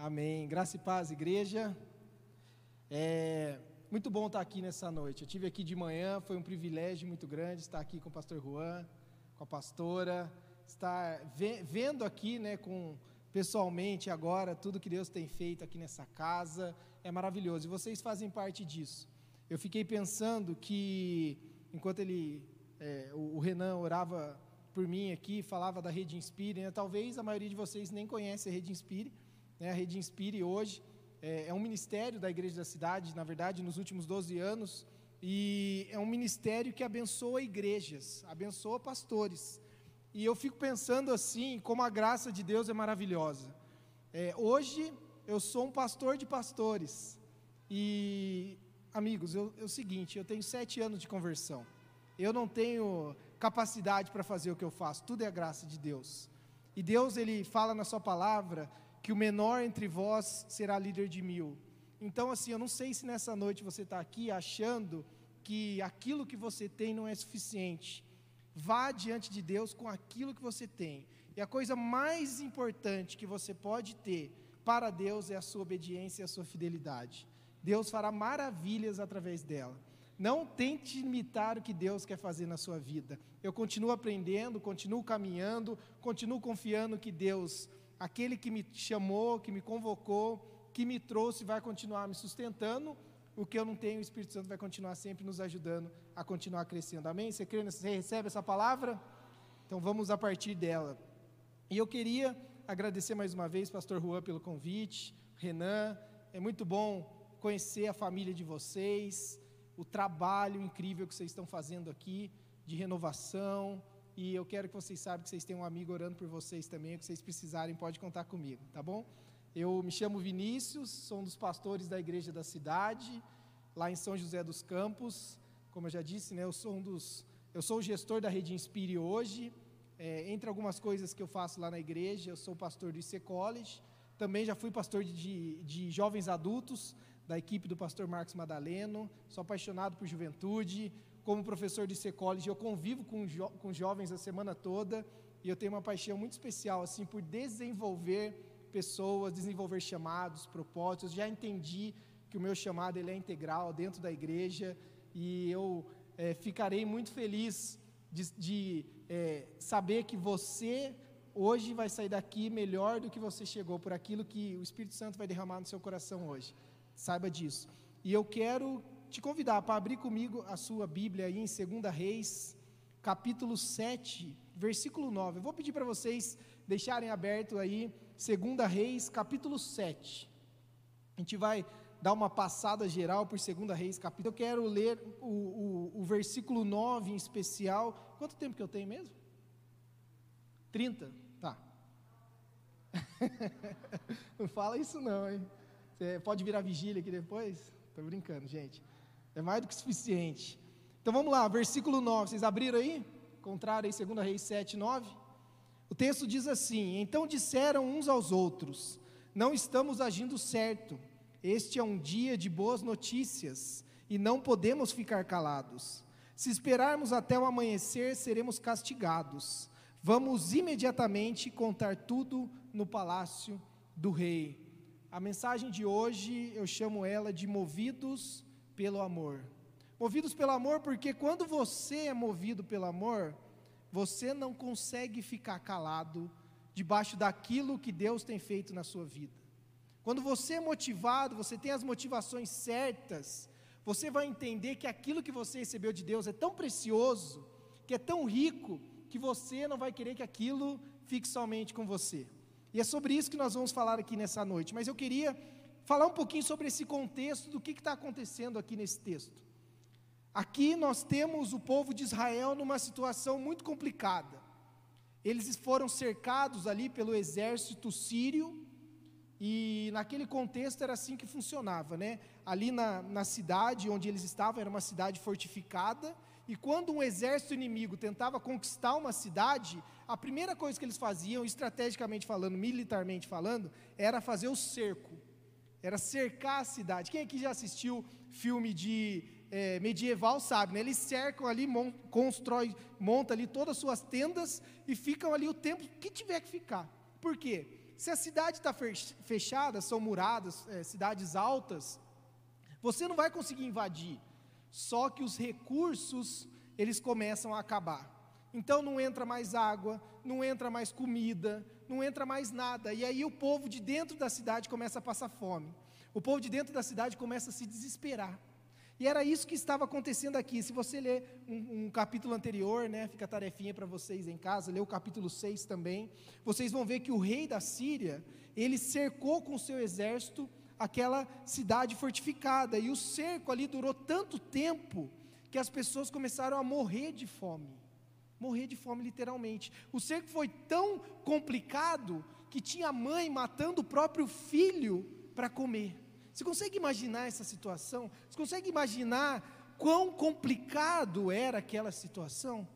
Amém. Graça e paz, igreja. É muito bom estar aqui nessa noite. Eu tive aqui de manhã, foi um privilégio muito grande estar aqui com o pastor Juan, com a pastora, estar vendo aqui, né, com pessoalmente agora tudo que Deus tem feito aqui nessa casa. É maravilhoso e vocês fazem parte disso. Eu fiquei pensando que enquanto ele, é, o, Renan orava por mim aqui, falava da Rede Inspire, né, talvez a maioria de vocês nem conhece a Rede Inspire. Né? A Rede Inspire hoje é, é um ministério da Igreja da Cidade, na verdade, nos últimos 12 anos, e é um ministério que abençoa igrejas, abençoa pastores. E eu fico pensando assim, como a graça de Deus é maravilhosa. É, hoje eu sou um pastor de pastores. E, amigos, eu, é o seguinte: eu tenho sete anos de conversão. Eu não tenho capacidade para fazer o que eu faço, tudo é a graça de Deus. E Deus, Ele fala na Sua palavra que o menor entre vós será líder de mil. Então, assim, eu não sei se nessa noite você está aqui achando que aquilo que você tem não é suficiente. Vá diante de Deus com aquilo que você tem. E a coisa mais importante que você pode ter para Deus é a sua obediência e a sua fidelidade. Deus fará maravilhas através dela. Não tente imitar o que Deus quer fazer na sua vida. Eu continuo aprendendo, continuo caminhando, continuo confiando que Deus aquele que me chamou, que me convocou, que me trouxe, vai continuar me sustentando. O que eu não tenho, o Espírito Santo vai continuar sempre nos ajudando a continuar crescendo. Amém? Você crê, você recebe essa palavra? Então vamos a partir dela. E eu queria agradecer mais uma vez, Pastor Juan, pelo convite, Renan. É muito bom conhecer a família de vocês, o trabalho incrível que vocês estão fazendo aqui de renovação, e eu quero que vocês saibam que vocês têm um amigo orando por vocês também. O que vocês precisarem, pode contar comigo, tá bom? Eu me chamo Vinícius, sou um dos pastores da igreja da cidade, lá em São José dos Campos. Como eu já disse, né, eu sou um dos, eu sou o gestor da Rede Inspire hoje. É, entre algumas coisas que eu faço lá na igreja, eu sou pastor do IC College. Também já fui pastor de, de, jovens adultos da equipe do pastor Marcos Madaleno. Sou apaixonado por juventude como professor de C College, eu convivo com, jo com jovens a semana toda e eu tenho uma paixão muito especial assim por desenvolver pessoas, desenvolver chamados, propósitos. Já entendi que o meu chamado ele é integral dentro da igreja e eu é, ficarei muito feliz de, de é, saber que você hoje vai sair daqui melhor do que você chegou por aquilo que o Espírito Santo vai derramar no seu coração hoje. Saiba disso. E eu quero te convidar para abrir comigo a sua Bíblia aí em 2 Reis, capítulo 7, versículo 9. Eu vou pedir para vocês deixarem aberto aí 2 Reis, capítulo 7. A gente vai dar uma passada geral por 2 Reis, capítulo. Eu quero ler o, o, o versículo 9 em especial. Quanto tempo que eu tenho mesmo? 30? Tá. não fala isso não, hein? Você pode virar vigília aqui depois? Estou brincando, gente. É mais do que suficiente. Então vamos lá, versículo 9. Vocês abriram aí? Contrário aí, 2 Reis 7, 9. O texto diz assim: Então disseram uns aos outros: Não estamos agindo certo. Este é um dia de boas notícias e não podemos ficar calados. Se esperarmos até o amanhecer, seremos castigados. Vamos imediatamente contar tudo no palácio do rei. A mensagem de hoje eu chamo ela de Movidos pelo amor. Movidos pelo amor, porque quando você é movido pelo amor, você não consegue ficar calado debaixo daquilo que Deus tem feito na sua vida. Quando você é motivado, você tem as motivações certas, você vai entender que aquilo que você recebeu de Deus é tão precioso, que é tão rico, que você não vai querer que aquilo fique somente com você. E é sobre isso que nós vamos falar aqui nessa noite. Mas eu queria falar um pouquinho sobre esse contexto do que está acontecendo aqui nesse texto. Aqui nós temos o povo de Israel numa situação muito complicada. Eles foram cercados ali pelo exército sírio, e naquele contexto era assim que funcionava, né? Ali na, na cidade onde eles estavam, era uma cidade fortificada, e quando um exército inimigo tentava conquistar uma cidade, a primeira coisa que eles faziam, estrategicamente falando, militarmente falando, era fazer o cerco era cercar a cidade. Quem aqui já assistiu filme de é, medieval sabe, né? Eles cercam ali, mon, constrói, monta ali todas as suas tendas e ficam ali o tempo que tiver que ficar. Por quê? se a cidade está fechada, são muradas, é, cidades altas, você não vai conseguir invadir. Só que os recursos, eles começam a acabar. Então não entra mais água, não entra mais comida, não entra mais nada. E aí o povo de dentro da cidade começa a passar fome. O povo de dentro da cidade começa a se desesperar. E era isso que estava acontecendo aqui. Se você ler um, um capítulo anterior, né, fica tarefinha para vocês em casa, lê o capítulo 6 também, vocês vão ver que o rei da Síria, ele cercou com seu exército aquela cidade fortificada, e o cerco ali durou tanto tempo que as pessoas começaram a morrer de fome. Morrer de fome literalmente. O cerco foi tão complicado que tinha mãe matando o próprio filho para comer. Você consegue imaginar essa situação? Você consegue imaginar quão complicado era aquela situação?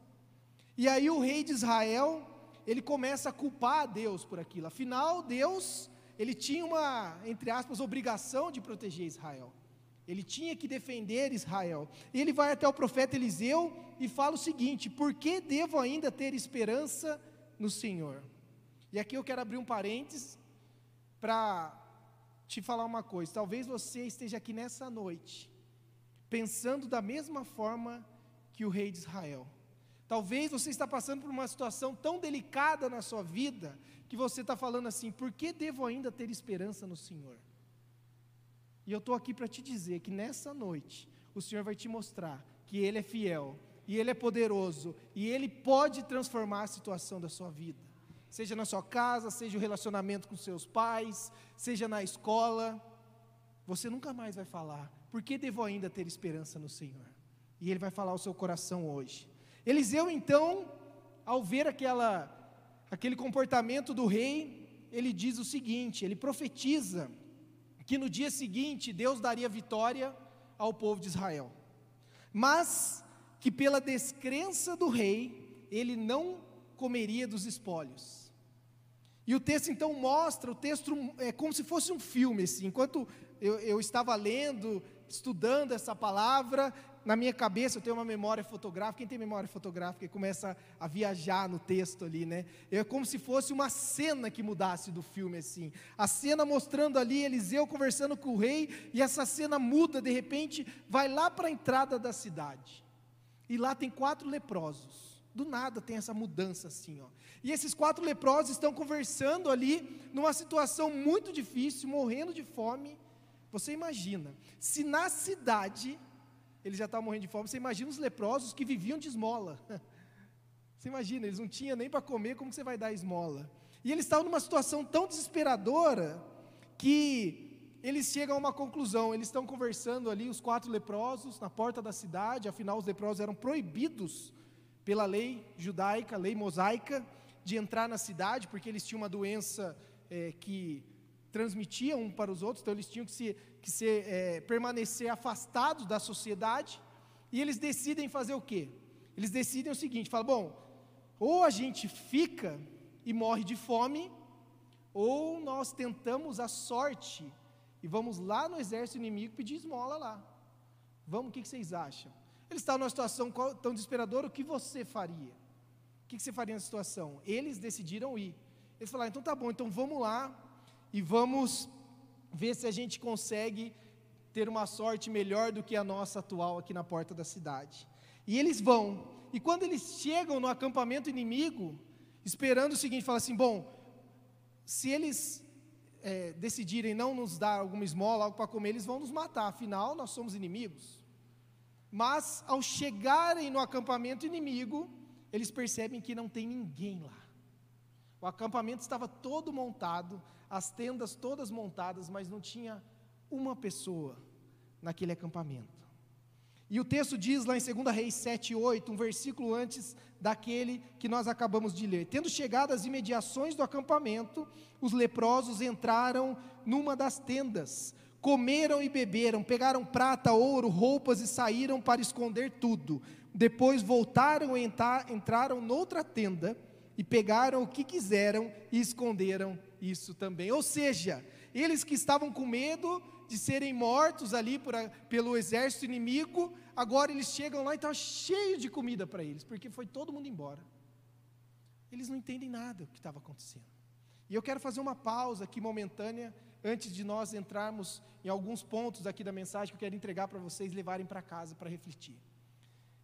E aí o rei de Israel, ele começa a culpar a Deus por aquilo. Afinal, Deus, ele tinha uma, entre aspas, obrigação de proteger Israel. Ele tinha que defender Israel. Ele vai até o profeta Eliseu e fala o seguinte: Por que devo ainda ter esperança no Senhor? E aqui eu quero abrir um parênteses para te falar uma coisa. Talvez você esteja aqui nessa noite, pensando da mesma forma que o rei de Israel. Talvez você está passando por uma situação tão delicada na sua vida, que você está falando assim: por que devo ainda ter esperança no Senhor? E eu estou aqui para te dizer que nessa noite, o Senhor vai te mostrar que Ele é fiel, e Ele é poderoso, e Ele pode transformar a situação da sua vida seja na sua casa, seja o relacionamento com seus pais, seja na escola, você nunca mais vai falar, por que devo ainda ter esperança no Senhor? E Ele vai falar ao seu coração hoje. Eliseu, então, ao ver aquela, aquele comportamento do rei, ele diz o seguinte: ele profetiza que no dia seguinte Deus daria vitória ao povo de Israel, mas que pela descrença do rei, ele não comeria dos espólios. E o texto então mostra, o texto é como se fosse um filme, assim. Enquanto eu, eu estava lendo, estudando essa palavra, na minha cabeça eu tenho uma memória fotográfica. Quem tem memória fotográfica começa a viajar no texto ali, né? É como se fosse uma cena que mudasse do filme, assim. A cena mostrando ali Eliseu conversando com o rei, e essa cena muda, de repente, vai lá para a entrada da cidade. E lá tem quatro leprosos. Do nada tem essa mudança assim, ó. E esses quatro leprosos estão conversando ali, numa situação muito difícil, morrendo de fome. Você imagina, se na cidade, eles já estavam morrendo de fome, você imagina os leprosos que viviam de esmola. Você imagina, eles não tinham nem para comer, como você vai dar esmola? E eles estavam numa situação tão desesperadora que eles chegam a uma conclusão. Eles estão conversando ali, os quatro leprosos, na porta da cidade, afinal, os leprosos eram proibidos pela lei judaica, lei mosaica, de entrar na cidade, porque eles tinham uma doença é, que transmitia um para os outros, então eles tinham que, se, que ser, é, permanecer afastados da sociedade, e eles decidem fazer o quê? Eles decidem o seguinte: falam, bom, ou a gente fica e morre de fome, ou nós tentamos a sorte e vamos lá no exército inimigo pedir esmola lá. Vamos, o que vocês acham? Ele está numa situação tão desesperadora, o que você faria? O que você faria nessa situação? Eles decidiram ir. Eles falaram, então tá bom, então vamos lá e vamos ver se a gente consegue ter uma sorte melhor do que a nossa atual aqui na porta da cidade. E eles vão. E quando eles chegam no acampamento inimigo, esperando o seguinte, fala assim: bom, se eles é, decidirem não nos dar alguma esmola, algo para comer, eles vão nos matar. Afinal, nós somos inimigos. Mas ao chegarem no acampamento inimigo, eles percebem que não tem ninguém lá. O acampamento estava todo montado, as tendas todas montadas, mas não tinha uma pessoa naquele acampamento. E o texto diz lá em 2 Reis 7, 8, um versículo antes daquele que nós acabamos de ler. Tendo chegado às imediações do acampamento, os leprosos entraram numa das tendas, Comeram e beberam, pegaram prata, ouro, roupas e saíram para esconder tudo. Depois voltaram e entraram noutra tenda e pegaram o que quiseram e esconderam isso também. Ou seja, eles que estavam com medo de serem mortos ali por, pelo exército inimigo, agora eles chegam lá e está cheio de comida para eles, porque foi todo mundo embora. Eles não entendem nada do que estava acontecendo. E eu quero fazer uma pausa aqui momentânea, antes de nós entrarmos em alguns pontos aqui da mensagem que eu quero entregar para vocês levarem para casa para refletir.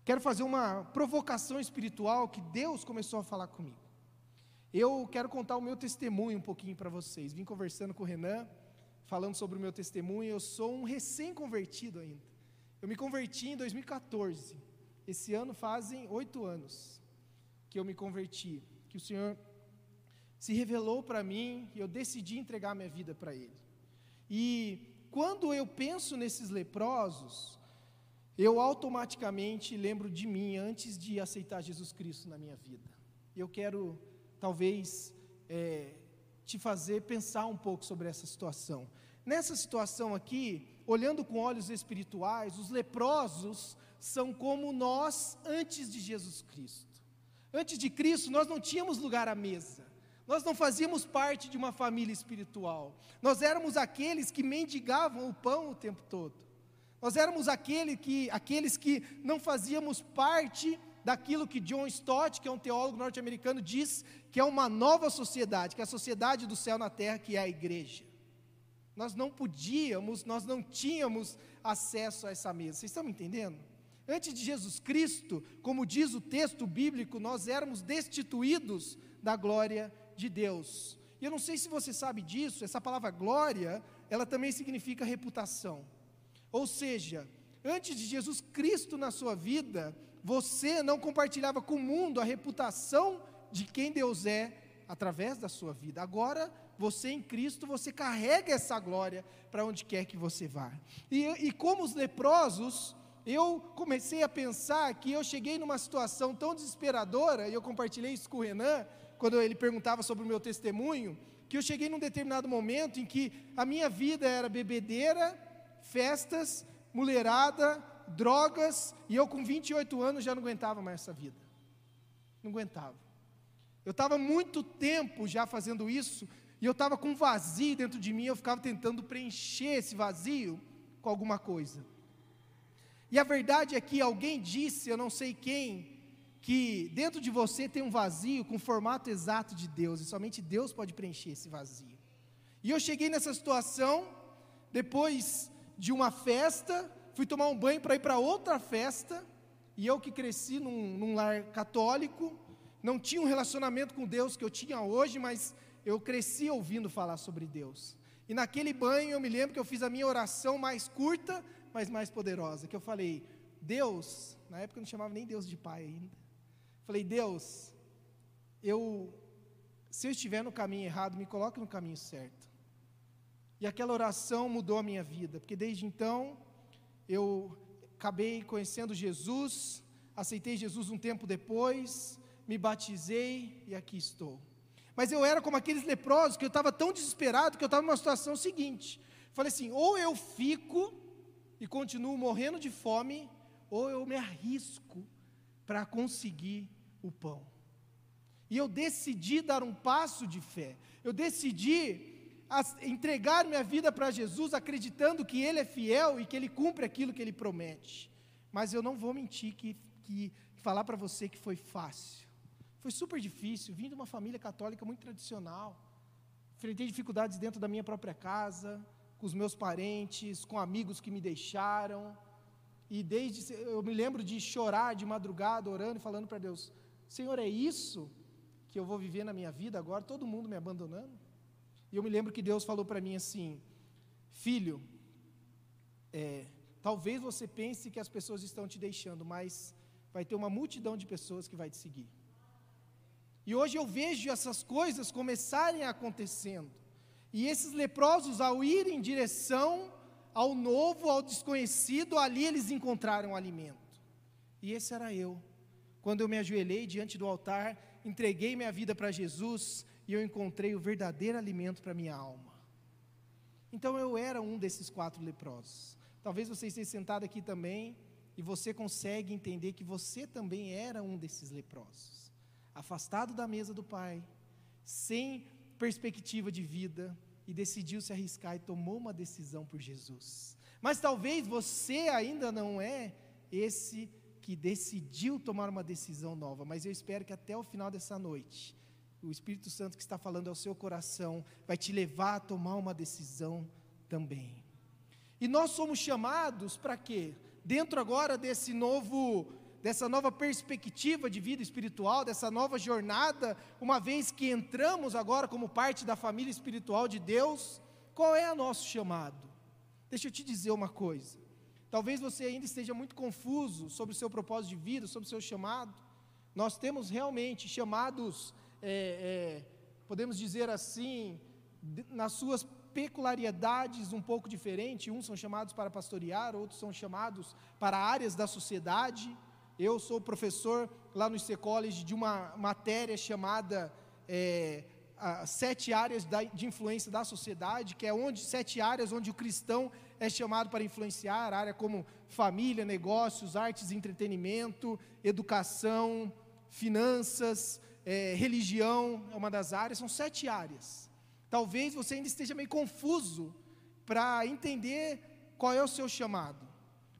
Quero fazer uma provocação espiritual que Deus começou a falar comigo. Eu quero contar o meu testemunho um pouquinho para vocês. Vim conversando com o Renan, falando sobre o meu testemunho. Eu sou um recém-convertido ainda. Eu me converti em 2014. Esse ano fazem oito anos que eu me converti, que o Senhor se revelou para mim e eu decidi entregar minha vida para Ele. E quando eu penso nesses leprosos, eu automaticamente lembro de mim antes de aceitar Jesus Cristo na minha vida. Eu quero, talvez, é, te fazer pensar um pouco sobre essa situação. Nessa situação aqui, olhando com olhos espirituais, os leprosos são como nós antes de Jesus Cristo. Antes de Cristo, nós não tínhamos lugar à mesa. Nós não fazíamos parte de uma família espiritual. Nós éramos aqueles que mendigavam o pão o tempo todo. Nós éramos aquele que, aqueles que não fazíamos parte daquilo que John Stott, que é um teólogo norte-americano, diz que é uma nova sociedade, que é a sociedade do céu na terra, que é a igreja. Nós não podíamos, nós não tínhamos acesso a essa mesa. Vocês estão me entendendo? Antes de Jesus Cristo, como diz o texto bíblico, nós éramos destituídos da glória de Deus. E eu não sei se você sabe disso, essa palavra glória, ela também significa reputação. Ou seja, antes de Jesus Cristo na sua vida, você não compartilhava com o mundo a reputação de quem Deus é através da sua vida. Agora, você em Cristo, você carrega essa glória para onde quer que você vá. E, e como os leprosos, eu comecei a pensar que eu cheguei numa situação tão desesperadora, e eu compartilhei isso com o Renan, quando ele perguntava sobre o meu testemunho, que eu cheguei num determinado momento em que a minha vida era bebedeira, festas, mulherada, drogas, e eu com 28 anos já não aguentava mais essa vida. Não aguentava. Eu estava muito tempo já fazendo isso, e eu estava com um vazio dentro de mim, eu ficava tentando preencher esse vazio com alguma coisa. E a verdade é que alguém disse, eu não sei quem, que dentro de você tem um vazio com o formato exato de Deus, e somente Deus pode preencher esse vazio. E eu cheguei nessa situação, depois de uma festa, fui tomar um banho para ir para outra festa, e eu que cresci num, num lar católico, não tinha um relacionamento com Deus que eu tinha hoje, mas eu cresci ouvindo falar sobre Deus. E naquele banho eu me lembro que eu fiz a minha oração mais curta, mas mais poderosa, que eu falei: Deus, na época eu não chamava nem Deus de Pai ainda. Falei, Deus, eu, se eu estiver no caminho errado, me coloque no caminho certo. E aquela oração mudou a minha vida, porque desde então eu acabei conhecendo Jesus, aceitei Jesus um tempo depois, me batizei e aqui estou. Mas eu era como aqueles leprosos que eu estava tão desesperado que eu estava numa situação seguinte. Falei assim: ou eu fico e continuo morrendo de fome, ou eu me arrisco para conseguir o pão. E eu decidi dar um passo de fé. Eu decidi entregar minha vida para Jesus, acreditando que Ele é fiel e que Ele cumpre aquilo que Ele promete. Mas eu não vou mentir que, que falar para você que foi fácil. Foi super difícil. Vim de uma família católica muito tradicional. Enfrentei dificuldades dentro da minha própria casa, com os meus parentes, com amigos que me deixaram. E desde eu me lembro de chorar de madrugada, orando e falando para Deus: Senhor, é isso que eu vou viver na minha vida agora, todo mundo me abandonando? E eu me lembro que Deus falou para mim assim: Filho, é, talvez você pense que as pessoas estão te deixando, mas vai ter uma multidão de pessoas que vai te seguir. E hoje eu vejo essas coisas começarem acontecendo. E esses leprosos, ao irem em direção ao novo, ao desconhecido, ali eles encontraram alimento. E esse era eu. Quando eu me ajoelhei diante do altar, entreguei minha vida para Jesus e eu encontrei o verdadeiro alimento para minha alma. Então eu era um desses quatro leprosos. Talvez você esteja sentado aqui também e você consegue entender que você também era um desses leprosos. Afastado da mesa do Pai, sem perspectiva de vida e decidiu se arriscar e tomou uma decisão por Jesus. Mas talvez você ainda não é esse que decidiu tomar uma decisão nova, mas eu espero que até o final dessa noite o Espírito Santo que está falando ao seu coração vai te levar a tomar uma decisão também. E nós somos chamados para quê? Dentro agora desse novo dessa nova perspectiva de vida espiritual, dessa nova jornada, uma vez que entramos agora como parte da família espiritual de Deus, qual é o nosso chamado? Deixa eu te dizer uma coisa. Talvez você ainda esteja muito confuso sobre o seu propósito de vida, sobre o seu chamado. Nós temos realmente chamados, é, é, podemos dizer assim, nas suas peculiaridades um pouco diferentes. Uns são chamados para pastorear, outros são chamados para áreas da sociedade. Eu sou professor lá no IC College de uma matéria chamada é, Sete Áreas da, de Influência da Sociedade, que é onde sete áreas onde o cristão é chamado para influenciar, área como família, negócios, artes e entretenimento, educação, finanças, é, religião, é uma das áreas, são sete áreas. Talvez você ainda esteja meio confuso para entender qual é o seu chamado,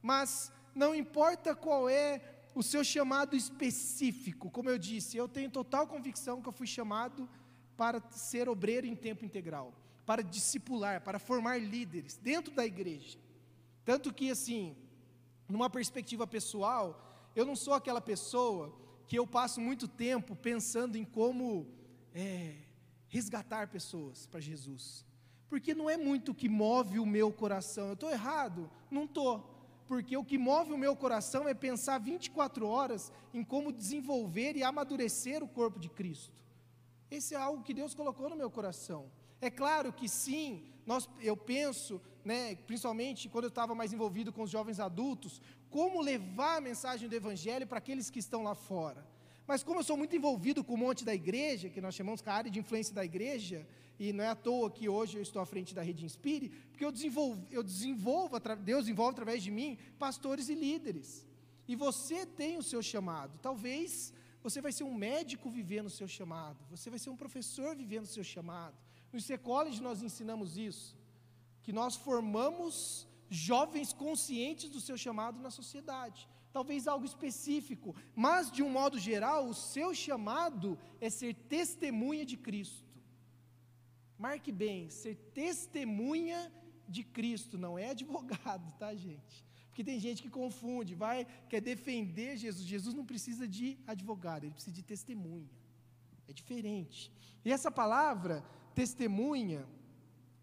mas não importa qual é o seu chamado específico, como eu disse, eu tenho total convicção que eu fui chamado para ser obreiro em tempo integral, para discipular, para formar líderes dentro da igreja. Tanto que, assim, numa perspectiva pessoal, eu não sou aquela pessoa que eu passo muito tempo pensando em como é, resgatar pessoas para Jesus. Porque não é muito o que move o meu coração. Eu estou errado? Não estou porque o que move o meu coração é pensar 24 horas em como desenvolver e amadurecer o corpo de Cristo. Esse é algo que Deus colocou no meu coração. É claro que sim, nós, eu penso, né, principalmente quando eu estava mais envolvido com os jovens adultos, como levar a mensagem do Evangelho para aqueles que estão lá fora. Mas como eu sou muito envolvido com o monte da igreja, que nós chamamos a área de influência da igreja, e não é à toa que hoje eu estou à frente da Rede Inspire, porque eu desenvolvo, eu desenvolvo Deus envolve através de mim pastores e líderes. E você tem o seu chamado. Talvez você vai ser um médico vivendo o seu chamado, você vai ser um professor vivendo o seu chamado. No IC College nós ensinamos isso, que nós formamos jovens conscientes do seu chamado na sociedade talvez algo específico, mas de um modo geral, o seu chamado é ser testemunha de Cristo. Marque bem, ser testemunha de Cristo, não é advogado, tá, gente? Porque tem gente que confunde, vai, quer defender Jesus. Jesus não precisa de advogado, ele precisa de testemunha. É diferente. E essa palavra, testemunha,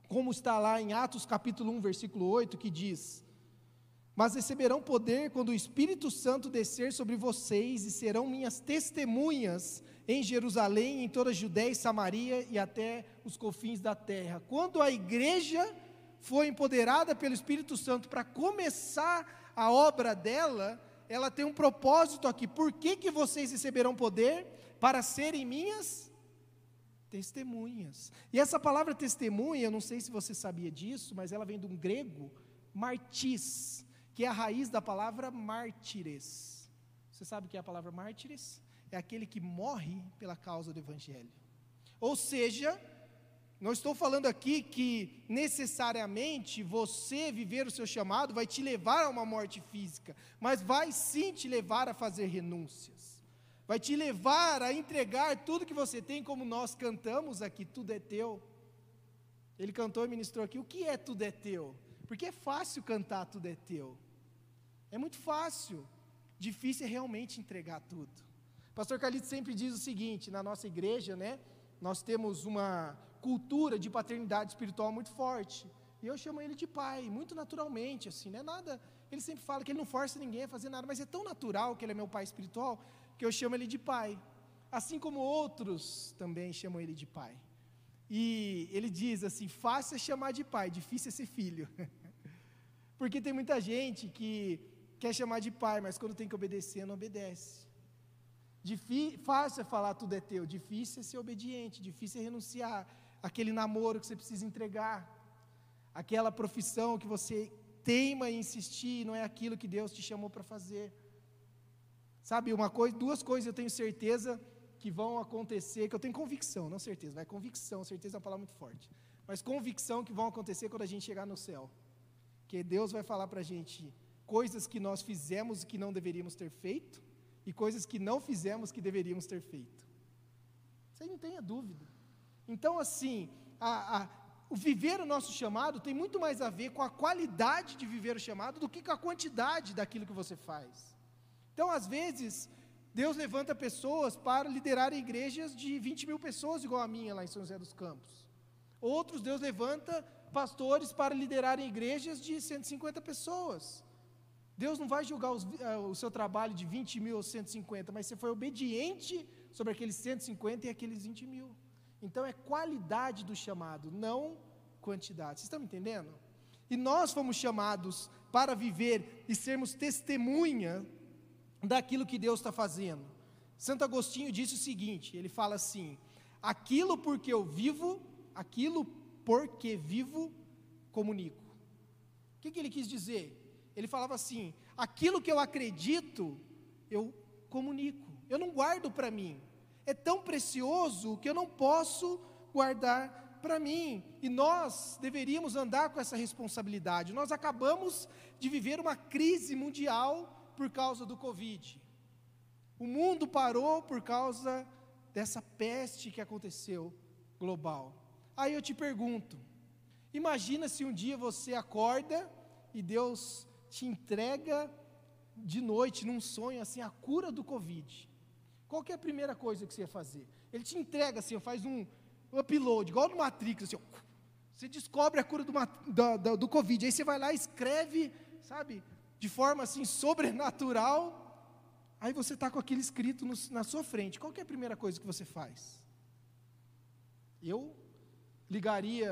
como está lá em Atos capítulo 1, versículo 8, que diz: mas receberão poder quando o Espírito Santo descer sobre vocês e serão minhas testemunhas em Jerusalém, em toda a Judéia e Samaria e até os confins da terra. Quando a igreja foi empoderada pelo Espírito Santo para começar a obra dela, ela tem um propósito aqui. Por que, que vocês receberão poder? Para serem minhas testemunhas. E essa palavra testemunha, eu não sei se você sabia disso, mas ela vem de um grego, martis, que é a raiz da palavra mártires. Você sabe o que é a palavra mártires? É aquele que morre pela causa do Evangelho. Ou seja, não estou falando aqui que necessariamente você viver o seu chamado vai te levar a uma morte física, mas vai sim te levar a fazer renúncias. Vai te levar a entregar tudo que você tem, como nós cantamos aqui, tudo é teu. Ele cantou e ministrou aqui, o que é tudo é teu? Porque é fácil cantar tudo é teu. É muito fácil. Difícil é realmente entregar tudo. Pastor Carlito sempre diz o seguinte: na nossa igreja, né, nós temos uma cultura de paternidade espiritual muito forte. E eu chamo ele de pai, muito naturalmente, assim, não é nada. Ele sempre fala que ele não força ninguém a fazer nada, mas é tão natural que ele é meu pai espiritual que eu chamo ele de pai. Assim como outros também chamam ele de pai. E ele diz assim: fácil é chamar de pai, difícil é ser filho. Porque tem muita gente que quer chamar de pai, mas quando tem que obedecer, não obedece. Difí fácil é falar tudo é teu, difícil é ser obediente, difícil é renunciar aquele namoro que você precisa entregar, aquela profissão que você teima em insistir, não é aquilo que Deus te chamou para fazer. Sabe, uma coisa, duas coisas eu tenho certeza que vão acontecer, que eu tenho convicção, não certeza, vai convicção, certeza é uma palavra muito forte, mas convicção que vão acontecer quando a gente chegar no céu. Que Deus vai falar para a gente, coisas que nós fizemos que não deveríamos ter feito, e coisas que não fizemos que deveríamos ter feito. Você não tenha dúvida. Então, assim, a, a, o viver o nosso chamado tem muito mais a ver com a qualidade de viver o chamado do que com a quantidade daquilo que você faz. Então, às vezes, Deus levanta pessoas para liderar igrejas de 20 mil pessoas, igual a minha lá em São José dos Campos. Outros, Deus levanta pastores para liderarem igrejas de 150 pessoas. Deus não vai julgar os, uh, o seu trabalho de 20 mil ou 150, mas você foi obediente sobre aqueles 150 e aqueles 20 mil. Então é qualidade do chamado, não quantidade. Vocês estão me entendendo? E nós fomos chamados para viver e sermos testemunha daquilo que Deus está fazendo. Santo Agostinho disse o seguinte: ele fala assim: aquilo porque eu vivo, aquilo porque vivo, comunico. O que, que ele quis dizer? Ele falava assim: aquilo que eu acredito, eu comunico, eu não guardo para mim. É tão precioso que eu não posso guardar para mim. E nós deveríamos andar com essa responsabilidade. Nós acabamos de viver uma crise mundial por causa do Covid. O mundo parou por causa dessa peste que aconteceu global. Aí eu te pergunto: imagina se um dia você acorda e Deus te entrega de noite, num sonho, assim, a cura do Covid. Qual é a primeira coisa que você ia fazer? Ele te entrega assim, faz um upload, igual no Matrix, assim, você descobre a cura do, do, do Covid, aí você vai lá e escreve, sabe, de forma assim sobrenatural, aí você está com aquele escrito no, na sua frente. Qual é a primeira coisa que você faz? Eu ligaria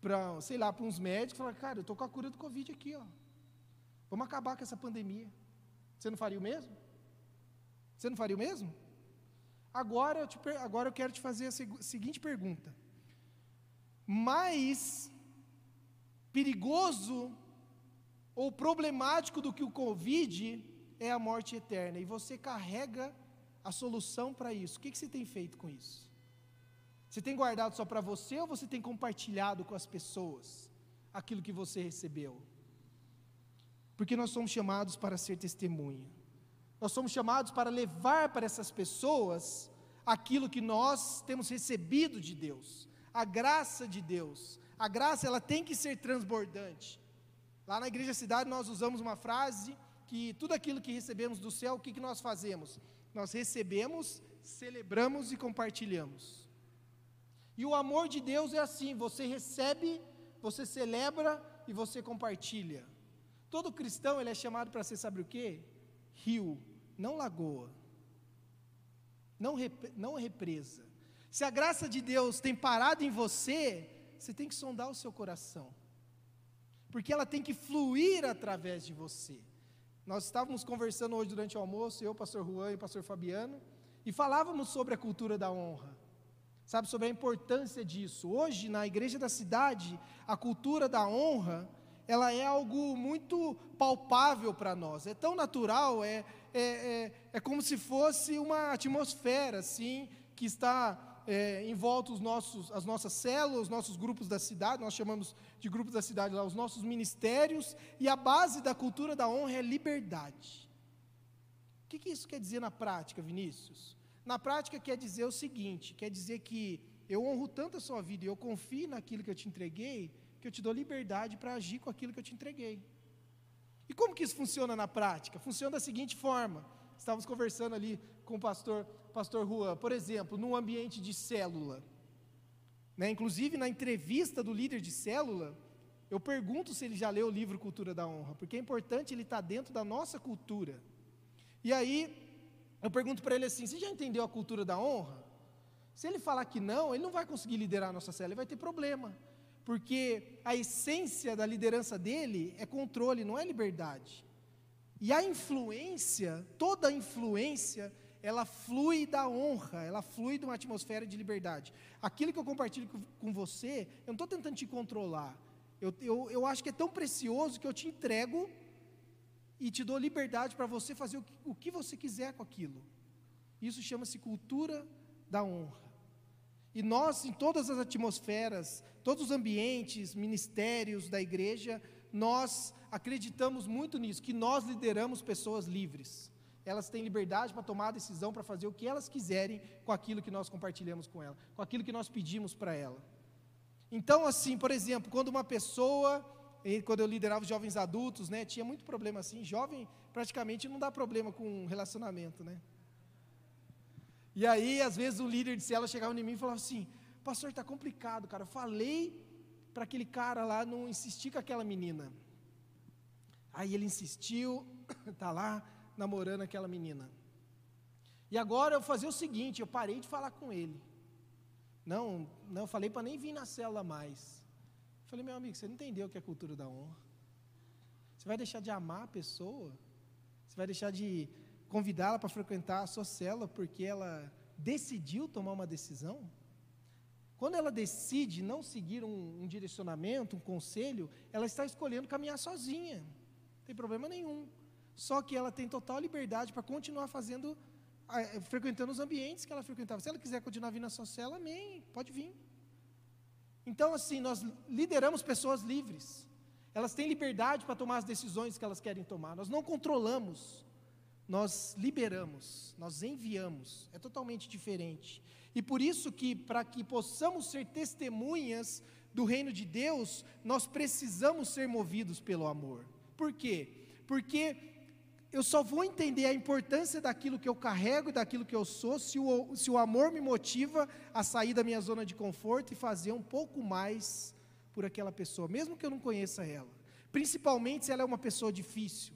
para, sei lá, para uns médicos e falar, cara, eu estou com a cura do Covid aqui, ó. Vamos acabar com essa pandemia. Você não faria o mesmo? Você não faria o mesmo? Agora eu, te, agora eu quero te fazer a seguinte pergunta: mais perigoso ou problemático do que o Covid é a morte eterna, e você carrega a solução para isso. O que, que você tem feito com isso? Você tem guardado só para você ou você tem compartilhado com as pessoas aquilo que você recebeu? Porque nós somos chamados para ser testemunha. Nós somos chamados para levar para essas pessoas aquilo que nós temos recebido de Deus, a graça de Deus. A graça ela tem que ser transbordante. Lá na igreja cidade nós usamos uma frase que tudo aquilo que recebemos do céu, o que, que nós fazemos? Nós recebemos, celebramos e compartilhamos. E o amor de Deus é assim: você recebe, você celebra e você compartilha. Todo cristão ele é chamado para ser, sabe o quê? Rio, não lagoa, não, rep, não represa. Se a graça de Deus tem parado em você, você tem que sondar o seu coração porque ela tem que fluir através de você. Nós estávamos conversando hoje durante o almoço, eu, pastor Juan e pastor Fabiano, e falávamos sobre a cultura da honra. Sabe, sobre a importância disso. Hoje, na igreja da cidade, a cultura da honra, ela é algo muito palpável para nós. É tão natural, é, é, é, é como se fosse uma atmosfera, assim, que está é, em volta os nossos, as nossas células, os nossos grupos da cidade, nós chamamos de grupos da cidade lá, os nossos ministérios, e a base da cultura da honra é liberdade. O que, que isso quer dizer na prática, Vinícius? Na prática quer dizer o seguinte: quer dizer que eu honro tanto a sua vida e eu confio naquilo que eu te entreguei, que eu te dou liberdade para agir com aquilo que eu te entreguei. E como que isso funciona na prática? Funciona da seguinte forma: estávamos conversando ali com o pastor pastor Juan, por exemplo, num ambiente de célula, né, inclusive na entrevista do líder de célula, eu pergunto se ele já leu o livro Cultura da Honra, porque é importante ele estar dentro da nossa cultura. E aí, eu pergunto para ele assim: você já entendeu a cultura da honra? Se ele falar que não, ele não vai conseguir liderar a nossa célula, ele vai ter problema. Porque a essência da liderança dele é controle, não é liberdade. E a influência, toda a influência, ela flui da honra, ela flui de uma atmosfera de liberdade. Aquilo que eu compartilho com, você, eu não estou tentando te controlar. Eu, eu, eu acho que é tão precioso que eu te entrego e te dou liberdade para você fazer o que, o que você quiser com aquilo. Isso chama-se cultura da honra. E nós, em todas as atmosferas, todos os ambientes, ministérios da igreja, nós acreditamos muito nisso, que nós lideramos pessoas livres. Elas têm liberdade para tomar a decisão, para fazer o que elas quiserem com aquilo que nós compartilhamos com ela, com aquilo que nós pedimos para ela. Então, assim, por exemplo, quando uma pessoa, quando eu liderava os jovens adultos, né, tinha muito problema assim, jovem praticamente não dá problema com relacionamento, né? E aí, às vezes, o líder de célula chegava em mim e falava assim: Pastor, está complicado, cara. Eu falei para aquele cara lá não insistir com aquela menina. Aí ele insistiu, está lá namorando aquela menina. E agora eu fazer o seguinte: eu parei de falar com ele. Não, não, eu falei para nem vir na célula mais. Falei, meu amigo, você não entendeu o que é cultura da honra. Você vai deixar de amar a pessoa? Você vai deixar de convidá-la para frequentar a sua célula porque ela decidiu tomar uma decisão? Quando ela decide não seguir um, um direcionamento, um conselho, ela está escolhendo caminhar sozinha. Não tem problema nenhum. Só que ela tem total liberdade para continuar fazendo eh, frequentando os ambientes que ela frequentava. Se ela quiser continuar vindo na sua cela, amém, pode vir. Então, assim, nós lideramos pessoas livres. Elas têm liberdade para tomar as decisões que elas querem tomar. Nós não controlamos, nós liberamos, nós enviamos. É totalmente diferente. E por isso que, para que possamos ser testemunhas do reino de Deus, nós precisamos ser movidos pelo amor. Por quê? Porque eu só vou entender a importância daquilo que eu carrego daquilo que eu sou se o, se o amor me motiva a sair da minha zona de conforto e fazer um pouco mais por aquela pessoa, mesmo que eu não conheça ela. Principalmente se ela é uma pessoa difícil,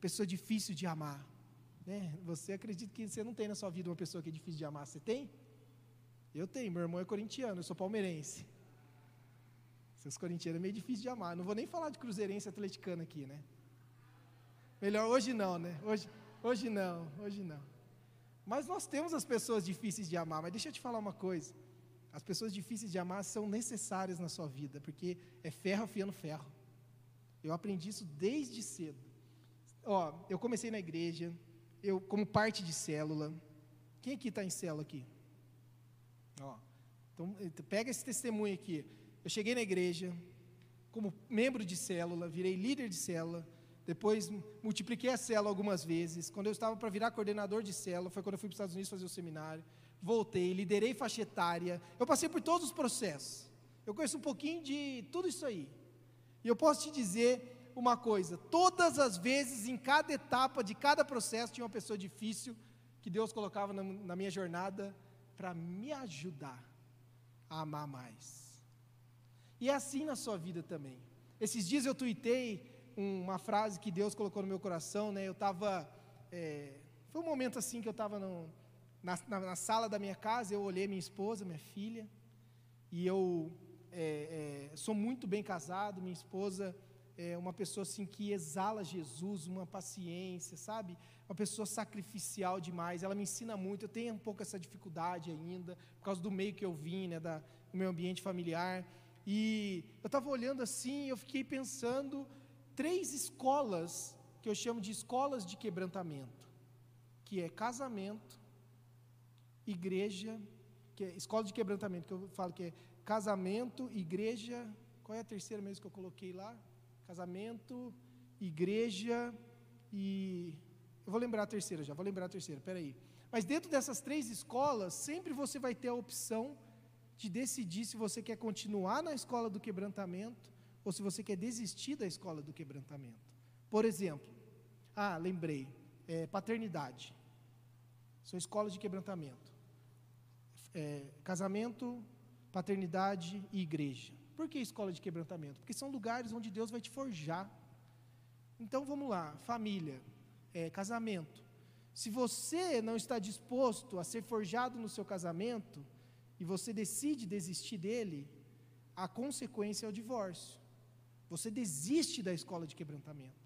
pessoa difícil de amar. Né? Você acredita que você não tem na sua vida uma pessoa que é difícil de amar? Você tem? Eu tenho, meu irmão é corintiano, eu sou palmeirense. Seus corintianos é meio difícil de amar. Não vou nem falar de cruzeirense atleticano aqui, né? Melhor hoje não, né? Hoje, hoje não, hoje não. Mas nós temos as pessoas difíceis de amar, mas deixa eu te falar uma coisa. As pessoas difíceis de amar são necessárias na sua vida, porque é ferro afiando ferro. Eu aprendi isso desde cedo. Ó, eu comecei na igreja, eu como parte de célula. Quem aqui está em célula aqui? Ó, então pega esse testemunho aqui. Eu cheguei na igreja como membro de célula, virei líder de célula, depois multipliquei a célula algumas vezes. Quando eu estava para virar coordenador de célula, foi quando eu fui para os Estados Unidos fazer o seminário. Voltei, liderei faixa etária. Eu passei por todos os processos. Eu conheço um pouquinho de tudo isso aí. E eu posso te dizer uma coisa: todas as vezes, em cada etapa de cada processo, tinha uma pessoa difícil que Deus colocava na, na minha jornada para me ajudar a amar mais. E é assim na sua vida também. Esses dias eu tuitei uma frase que Deus colocou no meu coração, né? Eu estava, é, foi um momento assim que eu estava na, na, na, sala da minha casa, eu olhei minha esposa, minha filha, e eu é, é, sou muito bem casado, minha esposa é uma pessoa assim que exala Jesus, uma paciência, sabe? Uma pessoa sacrificial demais. Ela me ensina muito. Eu tenho um pouco essa dificuldade ainda por causa do meio que eu vim, né? Da, do meu ambiente familiar. E eu estava olhando assim, eu fiquei pensando três escolas que eu chamo de escolas de quebrantamento, que é casamento, igreja, que é escola de quebrantamento, que eu falo que é casamento, igreja, qual é a terceira mesmo que eu coloquei lá? Casamento, igreja e eu vou lembrar a terceira já, vou lembrar a terceira, peraí. Mas dentro dessas três escolas, sempre você vai ter a opção de decidir se você quer continuar na escola do quebrantamento ou se você quer desistir da escola do quebrantamento. Por exemplo, ah, lembrei, é, paternidade. São escolas de quebrantamento. É, casamento, paternidade e igreja. Por que escola de quebrantamento? Porque são lugares onde Deus vai te forjar. Então vamos lá, família, é, casamento. Se você não está disposto a ser forjado no seu casamento e você decide desistir dele, a consequência é o divórcio. Você desiste da escola de quebrantamento.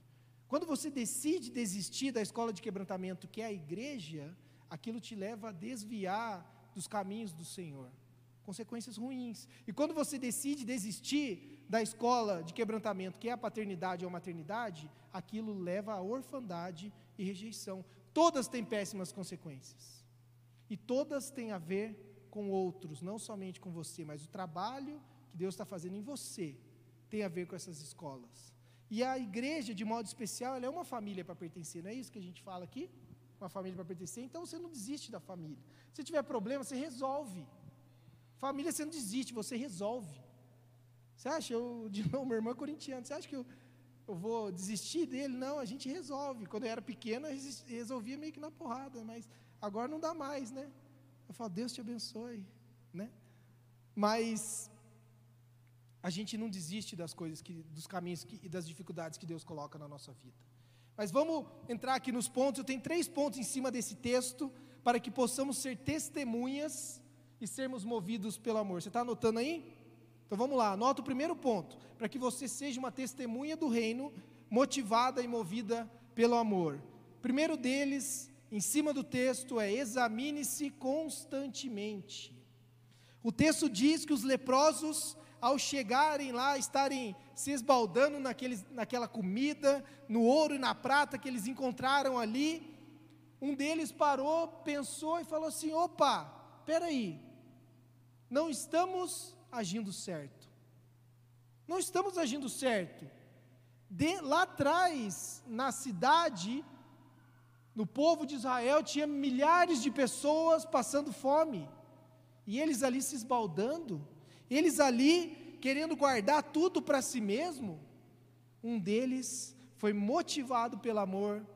Quando você decide desistir da escola de quebrantamento, que é a igreja, aquilo te leva a desviar dos caminhos do Senhor. Consequências ruins. E quando você decide desistir da escola de quebrantamento, que é a paternidade ou a maternidade, aquilo leva à orfandade e rejeição. Todas têm péssimas consequências. E todas têm a ver com outros, não somente com você, mas o trabalho que Deus está fazendo em você tem a ver com essas escolas. E a igreja, de modo especial, ela é uma família para pertencer, não é isso que a gente fala aqui? Uma família para pertencer, então você não desiste da família. Se tiver problema, você resolve. Família você não desiste, você resolve. Você acha, eu, de novo, meu irmão é corintiano, você acha que eu, eu vou desistir dele? Não, a gente resolve. Quando eu era pequeno, eu resolvia meio que na porrada, mas agora não dá mais, né? Eu falo, Deus te abençoe, né? Mas a gente não desiste das coisas, que, dos caminhos que, e das dificuldades que Deus coloca na nossa vida. Mas vamos entrar aqui nos pontos. Eu tenho três pontos em cima desse texto para que possamos ser testemunhas e sermos movidos pelo amor. Você está anotando aí? Então vamos lá, anota o primeiro ponto, para que você seja uma testemunha do reino, motivada e movida pelo amor. Primeiro deles, em cima do texto, é examine-se constantemente. O texto diz que os leprosos ao chegarem lá, estarem se esbaldando naqueles, naquela comida, no ouro e na prata que eles encontraram ali, um deles parou, pensou e falou assim: opa, peraí, não estamos agindo certo. Não estamos agindo certo. De, lá atrás, na cidade, no povo de Israel, tinha milhares de pessoas passando fome, e eles ali se esbaldando. Eles ali, querendo guardar tudo para si mesmo, um deles foi motivado pelo amor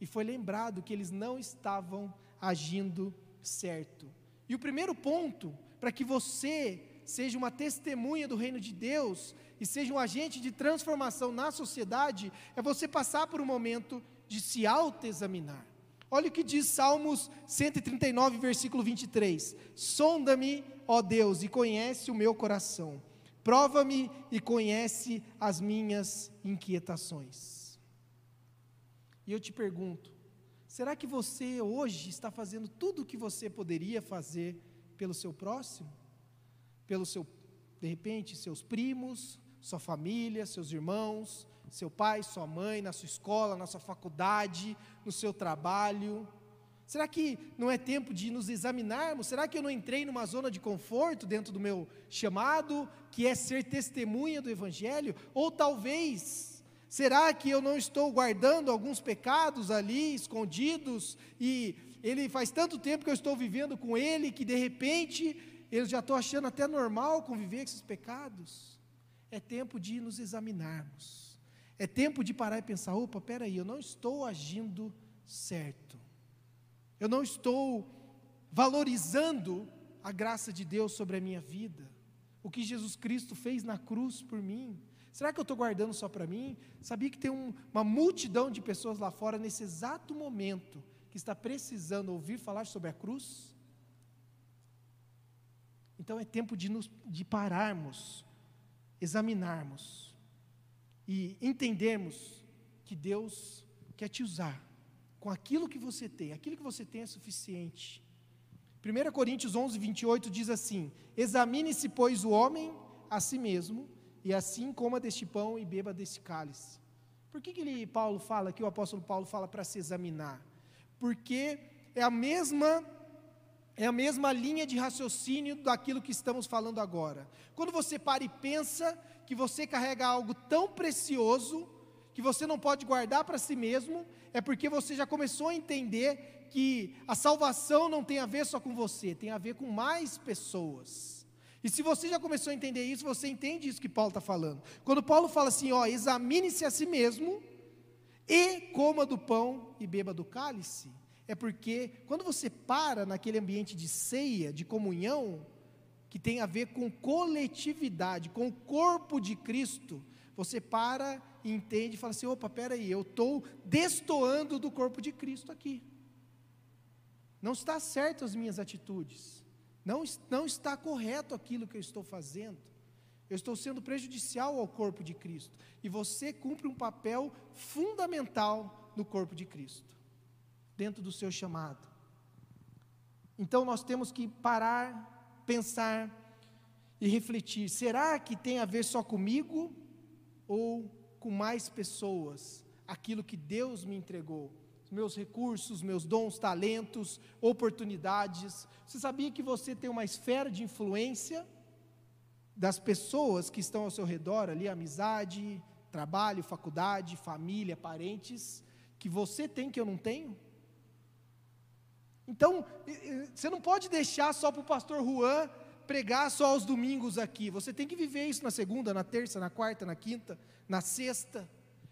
e foi lembrado que eles não estavam agindo certo. E o primeiro ponto, para que você seja uma testemunha do reino de Deus e seja um agente de transformação na sociedade, é você passar por um momento de se autoexaminar. Olha o que diz Salmos 139, versículo 23: Sonda-me, ó Deus, e conhece o meu coração. Prova-me e conhece as minhas inquietações. E eu te pergunto: será que você hoje está fazendo tudo o que você poderia fazer pelo seu próximo? Pelo seu, de repente, seus primos, sua família, seus irmãos, seu pai, sua mãe, na sua escola, na sua faculdade, no seu trabalho? Será que não é tempo de nos examinarmos? Será que eu não entrei numa zona de conforto dentro do meu chamado, que é ser testemunha do Evangelho? Ou talvez, será que eu não estou guardando alguns pecados ali, escondidos, e ele faz tanto tempo que eu estou vivendo com ele, que de repente eu já estou achando até normal conviver com esses pecados? É tempo de nos examinarmos. É tempo de parar e pensar: opa, peraí, eu não estou agindo certo eu não estou valorizando a graça de Deus sobre a minha vida, o que Jesus Cristo fez na cruz por mim. Será que eu estou guardando só para mim? Sabia que tem um, uma multidão de pessoas lá fora nesse exato momento que está precisando ouvir falar sobre a cruz? Então é tempo de, nos, de pararmos, examinarmos e entendermos que Deus quer te usar com aquilo que você tem. Aquilo que você tem é suficiente. 1 Coríntios 11, 28 diz assim: Examine-se, pois, o homem a si mesmo, e assim coma deste pão e beba deste cálice. Por que, que ele, Paulo fala, que o apóstolo Paulo fala para se examinar? Porque é a mesma é a mesma linha de raciocínio daquilo que estamos falando agora. Quando você para e pensa que você carrega algo tão precioso que você não pode guardar para si mesmo, é porque você já começou a entender que a salvação não tem a ver só com você, tem a ver com mais pessoas. E se você já começou a entender isso, você entende isso que Paulo está falando. Quando Paulo fala assim, ó, examine-se a si mesmo e coma do pão e beba do cálice, é porque quando você para naquele ambiente de ceia, de comunhão, que tem a ver com coletividade, com o corpo de Cristo, você para entende e fala assim: opa, peraí, eu estou destoando do corpo de Cristo aqui. Não está certo as minhas atitudes. Não, não está correto aquilo que eu estou fazendo. Eu estou sendo prejudicial ao corpo de Cristo. E você cumpre um papel fundamental no corpo de Cristo, dentro do seu chamado. Então nós temos que parar, pensar e refletir: será que tem a ver só comigo? Ou com mais pessoas aquilo que Deus me entregou, meus recursos, meus dons, talentos, oportunidades. Você sabia que você tem uma esfera de influência das pessoas que estão ao seu redor ali, amizade, trabalho, faculdade, família, parentes, que você tem que eu não tenho? Então, você não pode deixar só para o pastor Juan pregar só aos domingos aqui. Você tem que viver isso na segunda, na terça, na quarta, na quinta, na sexta,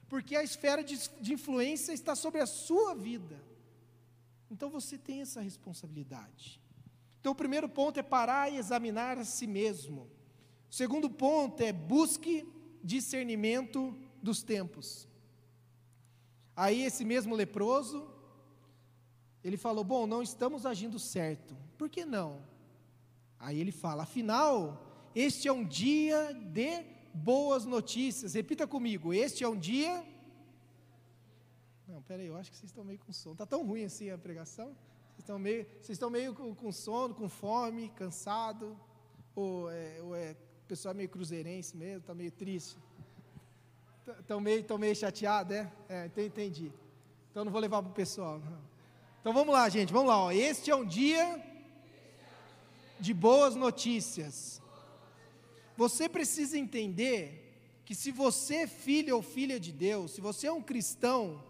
porque a esfera de, de influência está sobre a sua vida. Então você tem essa responsabilidade. Então o primeiro ponto é parar e examinar a si mesmo. O segundo ponto é busque discernimento dos tempos. Aí esse mesmo leproso, ele falou: Bom, não estamos agindo certo. Por que não? Aí ele fala: Afinal, este é um dia de boas notícias. Repita comigo: Este é um dia. Não, peraí, eu acho que vocês estão meio com sono. Está tão ruim assim a pregação? Vocês estão meio, vocês estão meio com, com sono, com fome, cansado? Ou é, ou é pessoal meio cruzeirense mesmo, está meio triste? Estão meio, tão meio chateado, é? É, entendi. Então não vou levar para o pessoal. Não. Então vamos lá, gente, vamos lá. Ó. Este é um dia de boas notícias. Você precisa entender que se você é filho ou filha de Deus, se você é um cristão,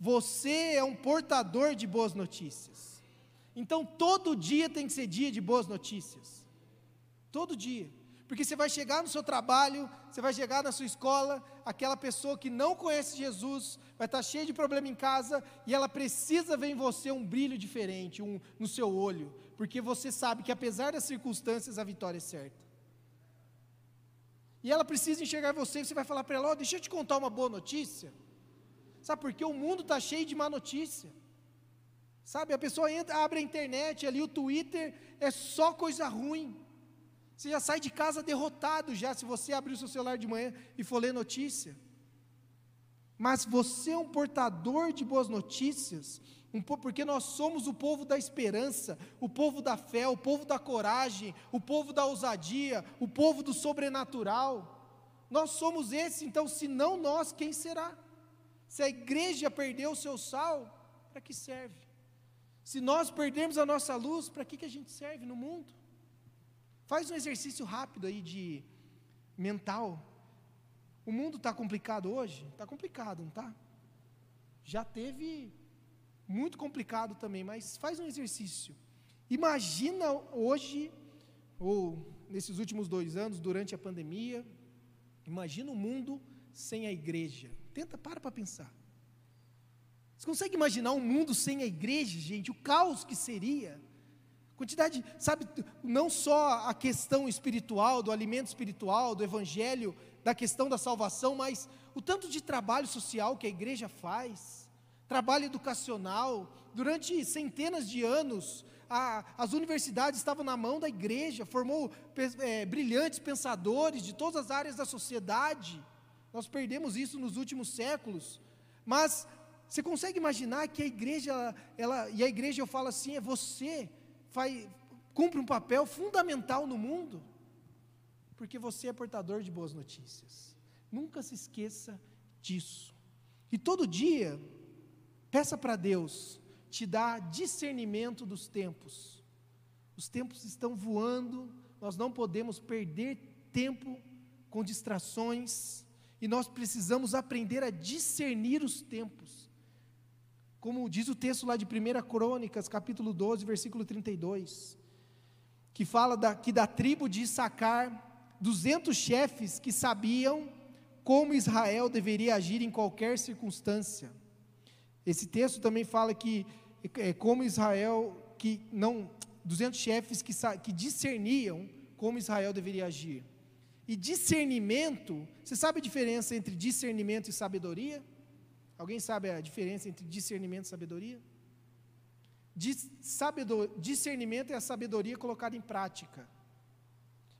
você é um portador de boas notícias. Então todo dia tem que ser dia de boas notícias. Todo dia. Porque você vai chegar no seu trabalho, você vai chegar na sua escola, aquela pessoa que não conhece Jesus, vai estar cheia de problema em casa, e ela precisa ver em você um brilho diferente, um, no seu olho, porque você sabe que apesar das circunstâncias, a vitória é certa. E ela precisa enxergar você, você vai falar para ela: oh, deixa eu te contar uma boa notícia. Sabe por quê? O mundo está cheio de má notícia. Sabe, a pessoa entra, abre a internet ali, o Twitter, é só coisa ruim. Você já sai de casa derrotado já se você abrir o seu celular de manhã e for ler notícia. Mas você é um portador de boas notícias, um, porque nós somos o povo da esperança, o povo da fé, o povo da coragem, o povo da ousadia, o povo do sobrenatural. Nós somos esse, então, se não nós, quem será? Se a igreja perdeu o seu sal, para que serve? Se nós perdermos a nossa luz, para que, que a gente serve no mundo? Faz um exercício rápido aí de mental. O mundo está complicado hoje? Está complicado, não está? Já teve muito complicado também, mas faz um exercício. Imagina hoje, ou nesses últimos dois anos, durante a pandemia, imagina o mundo sem a igreja. Tenta, para para pensar. Você consegue imaginar um mundo sem a igreja, gente? O caos que seria. Quantidade, sabe, não só a questão espiritual, do alimento espiritual, do evangelho, da questão da salvação, mas o tanto de trabalho social que a igreja faz, trabalho educacional, durante centenas de anos, a, as universidades estavam na mão da igreja, formou é, brilhantes pensadores de todas as áreas da sociedade. Nós perdemos isso nos últimos séculos, mas você consegue imaginar que a igreja, ela, e a igreja eu falo assim, é você faz, cumpre um papel fundamental no mundo, porque você é portador de boas notícias. Nunca se esqueça disso. E todo dia, peça para Deus te dar discernimento dos tempos. Os tempos estão voando, nós não podemos perder tempo com distrações, e nós precisamos aprender a discernir os tempos como diz o texto lá de 1 Crônicas, capítulo 12, versículo 32, que fala da, que da tribo de Issacar, 200 chefes que sabiam como Israel deveria agir em qualquer circunstância. Esse texto também fala que é, como Israel, que não, 200 chefes que, que discerniam como Israel deveria agir. E discernimento, você sabe a diferença entre discernimento e sabedoria? Alguém sabe a diferença entre discernimento e sabedoria? discernimento é a sabedoria colocada em prática.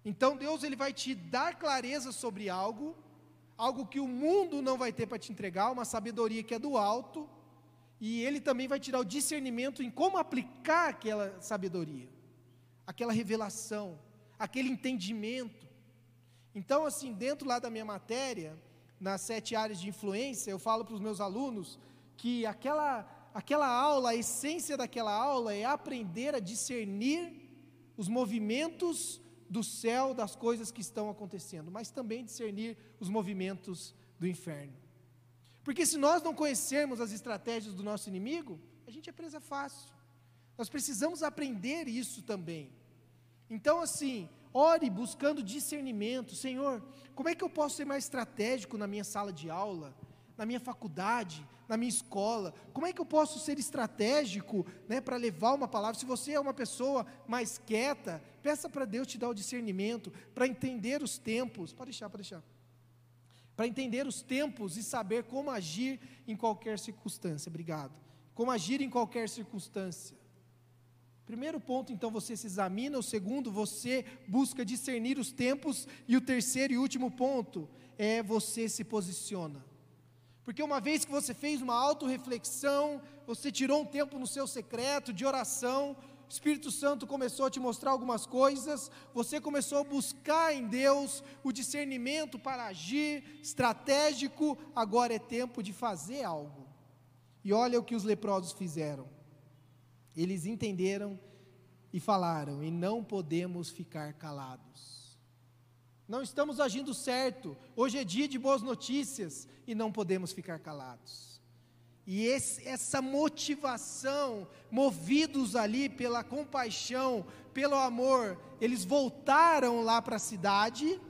Então Deus ele vai te dar clareza sobre algo, algo que o mundo não vai ter para te entregar, uma sabedoria que é do alto, e ele também vai te dar o discernimento em como aplicar aquela sabedoria, aquela revelação, aquele entendimento. Então, assim, dentro lá da minha matéria, nas sete áreas de influência, eu falo para os meus alunos que aquela, aquela aula, a essência daquela aula é aprender a discernir os movimentos do céu das coisas que estão acontecendo, mas também discernir os movimentos do inferno. Porque se nós não conhecermos as estratégias do nosso inimigo, a gente é presa fácil. Nós precisamos aprender isso também. Então, assim, ore buscando discernimento. Senhor, como é que eu posso ser mais estratégico na minha sala de aula, na minha faculdade, na minha escola? Como é que eu posso ser estratégico né, para levar uma palavra? Se você é uma pessoa mais quieta, peça para Deus te dar o discernimento, para entender os tempos. Pode deixar, pode deixar para entender os tempos e saber como agir em qualquer circunstância. Obrigado. Como agir em qualquer circunstância. Primeiro ponto, então, você se examina. O segundo, você busca discernir os tempos. E o terceiro e último ponto é você se posiciona. Porque uma vez que você fez uma autorreflexão, você tirou um tempo no seu secreto de oração, o Espírito Santo começou a te mostrar algumas coisas, você começou a buscar em Deus o discernimento para agir estratégico, agora é tempo de fazer algo. E olha o que os leprosos fizeram. Eles entenderam e falaram: e não podemos ficar calados. Não estamos agindo certo. Hoje é dia de boas notícias e não podemos ficar calados. E esse, essa motivação, movidos ali pela compaixão, pelo amor, eles voltaram lá para a cidade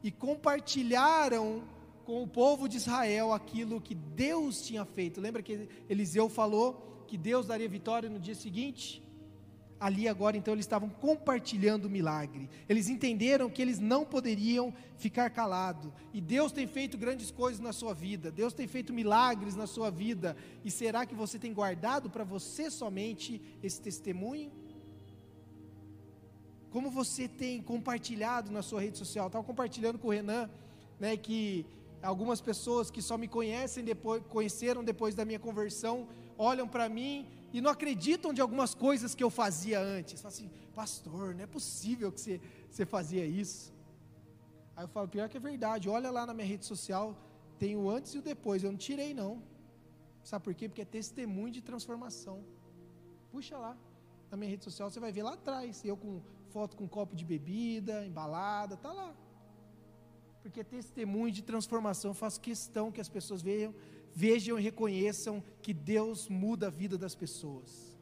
e compartilharam com o povo de Israel aquilo que Deus tinha feito. Lembra que Eliseu falou que Deus daria vitória no dia seguinte? Ali agora então eles estavam compartilhando o milagre. Eles entenderam que eles não poderiam ficar calados. E Deus tem feito grandes coisas na sua vida. Deus tem feito milagres na sua vida. E será que você tem guardado para você somente esse testemunho? Como você tem compartilhado na sua rede social? Estava compartilhando com o Renan, né, que algumas pessoas que só me conhecem depois, conheceram depois da minha conversão, olham para mim e não acreditam de algumas coisas que eu fazia antes. Falam assim, pastor, não é possível que você, você fazia isso. Aí eu falo, pior que é verdade, olha lá na minha rede social, tem o antes e o depois, eu não tirei não. Sabe por quê? Porque é testemunho de transformação. Puxa lá, na minha rede social, você vai ver lá atrás, eu com foto com copo de bebida, embalada, tá lá. Porque é testemunho de transformação, eu faço questão que as pessoas vejam vejam e reconheçam que Deus muda a vida das pessoas.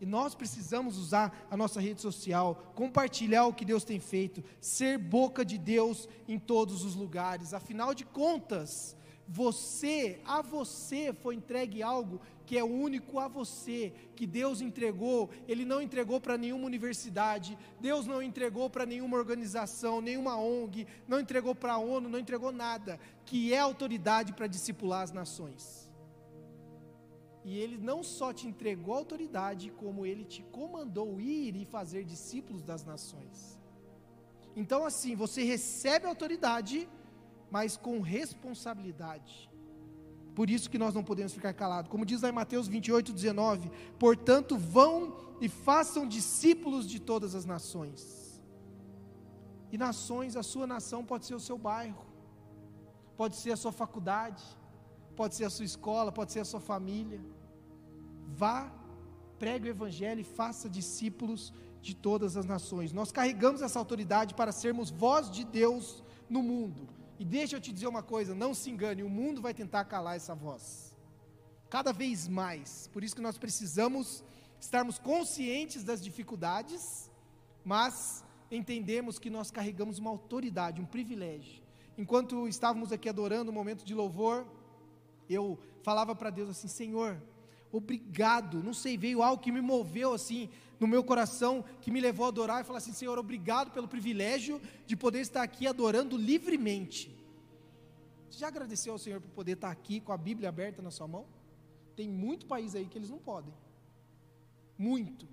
E nós precisamos usar a nossa rede social, compartilhar o que Deus tem feito, ser boca de Deus em todos os lugares. Afinal de contas, você, a você foi entregue algo que é único a você, que Deus entregou, Ele não entregou para nenhuma universidade, Deus não entregou para nenhuma organização, nenhuma ONG, não entregou para a ONU, não entregou nada, que é autoridade para discipular as nações. E Ele não só te entregou autoridade, como Ele te comandou ir e fazer discípulos das nações. Então, assim, você recebe autoridade, mas com responsabilidade. Por isso que nós não podemos ficar calados. Como diz lá em Mateus 28, 19: Portanto, vão e façam discípulos de todas as nações. E nações, a sua nação pode ser o seu bairro, pode ser a sua faculdade, pode ser a sua escola, pode ser a sua família. Vá, pregue o Evangelho e faça discípulos de todas as nações. Nós carregamos essa autoridade para sermos voz de Deus no mundo e deixa eu te dizer uma coisa: não se engane, o mundo vai tentar calar essa voz, cada vez mais. Por isso que nós precisamos estarmos conscientes das dificuldades, mas entendemos que nós carregamos uma autoridade, um privilégio. Enquanto estávamos aqui adorando um momento de louvor, eu falava para Deus assim: Senhor, obrigado. Não sei, veio algo que me moveu assim no meu coração, que me levou a adorar e falar assim: Senhor, obrigado pelo privilégio de poder estar aqui adorando livremente. Você já agradeceu ao Senhor por poder estar aqui com a Bíblia aberta na sua mão? Tem muito país aí que eles não podem. Muito.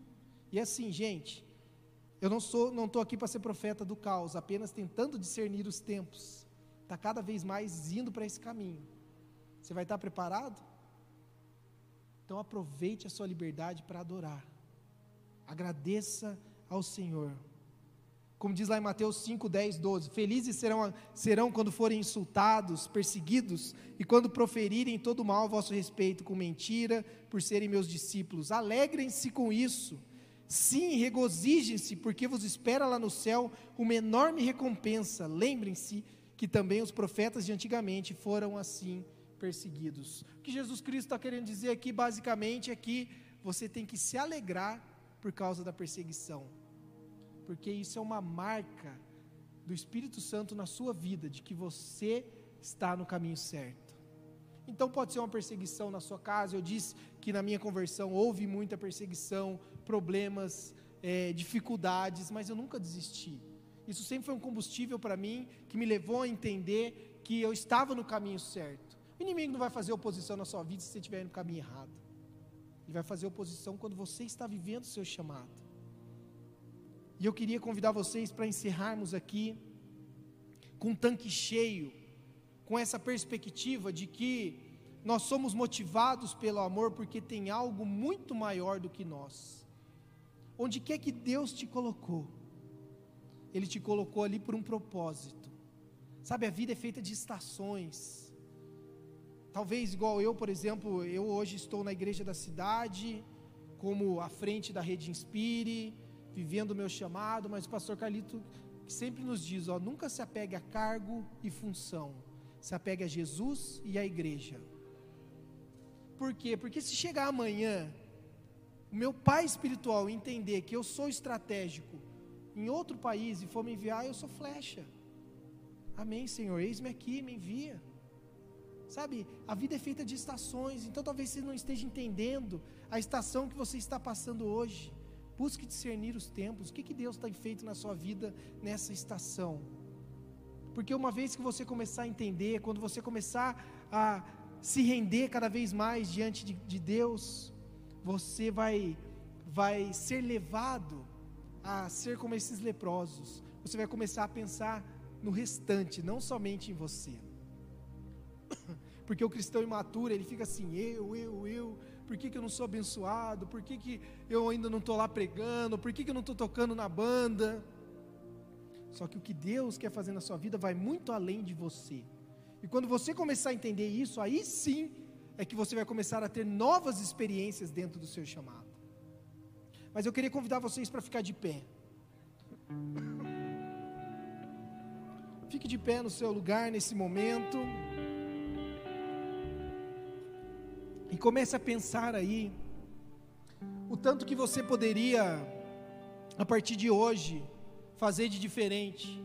E assim, gente, eu não sou, não estou aqui para ser profeta do caos, apenas tentando discernir os tempos. Está cada vez mais indo para esse caminho. Você vai estar preparado? Então aproveite a sua liberdade para adorar. Agradeça ao Senhor. Como diz lá em Mateus 5, 10, 12: Felizes serão, serão quando forem insultados, perseguidos, e quando proferirem todo mal a vosso respeito com mentira, por serem meus discípulos. Alegrem-se com isso. Sim, regozijem-se, porque vos espera lá no céu uma enorme recompensa. Lembrem-se que também os profetas de antigamente foram assim perseguidos. O que Jesus Cristo está querendo dizer aqui, basicamente, é que você tem que se alegrar por causa da perseguição, porque isso é uma marca do Espírito Santo na sua vida, de que você está no caminho certo. Então pode ser uma perseguição na sua casa. Eu disse que na minha conversão houve muita perseguição, problemas, é, dificuldades, mas eu nunca desisti. Isso sempre foi um combustível para mim que me levou a entender que eu estava no caminho certo. O inimigo não vai fazer oposição na sua vida se você estiver no caminho errado. Ele vai fazer oposição quando você está vivendo o seu chamado. E eu queria convidar vocês para encerrarmos aqui com um tanque cheio, com essa perspectiva de que nós somos motivados pelo amor porque tem algo muito maior do que nós. Onde quer que Deus te colocou, Ele te colocou ali por um propósito. Sabe, a vida é feita de estações. Talvez igual eu, por exemplo, eu hoje estou na igreja da cidade, como à frente da rede Inspire, vivendo o meu chamado, mas o pastor Carlito sempre nos diz, ó, nunca se apegue a cargo e função. Se apegue a Jesus e à igreja. Por quê? Porque se chegar amanhã, o meu pai espiritual entender que eu sou estratégico em outro país e for me enviar, eu sou flecha. Amém, Senhor. Eis-me aqui, me envia. Sabe, a vida é feita de estações, então talvez você não esteja entendendo a estação que você está passando hoje. Busque discernir os tempos, o que, que Deus tem feito na sua vida nessa estação. Porque uma vez que você começar a entender, quando você começar a se render cada vez mais diante de, de Deus, você vai, vai ser levado a ser como esses leprosos. Você vai começar a pensar no restante, não somente em você. Porque o cristão imaturo, ele fica assim, eu, eu, eu, por que, que eu não sou abençoado? Por que, que eu ainda não estou lá pregando? Por que, que eu não estou tocando na banda? Só que o que Deus quer fazer na sua vida vai muito além de você. E quando você começar a entender isso, aí sim é que você vai começar a ter novas experiências dentro do seu chamado. Mas eu queria convidar vocês para ficar de pé. Fique de pé no seu lugar nesse momento. E comece a pensar aí o tanto que você poderia, a partir de hoje, fazer de diferente.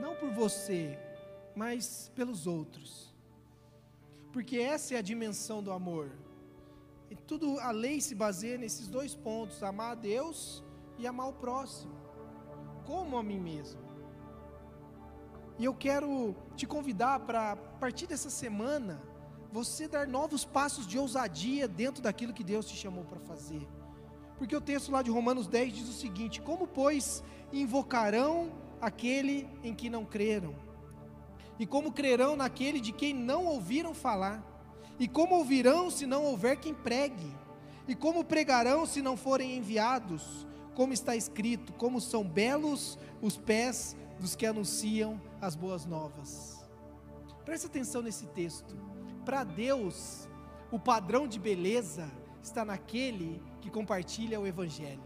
Não por você, mas pelos outros. Porque essa é a dimensão do amor. E tudo a lei se baseia nesses dois pontos: amar a Deus e amar o próximo, como a mim mesmo. E eu quero te convidar para, a partir dessa semana, você dar novos passos de ousadia dentro daquilo que Deus te chamou para fazer. Porque o texto lá de Romanos 10 diz o seguinte: Como, pois, invocarão aquele em que não creram? E como crerão naquele de quem não ouviram falar? E como ouvirão se não houver quem pregue? E como pregarão se não forem enviados? Como está escrito: Como são belos os pés dos que anunciam as boas novas. Preste atenção nesse texto. Para Deus, o padrão de beleza está naquele que compartilha o Evangelho.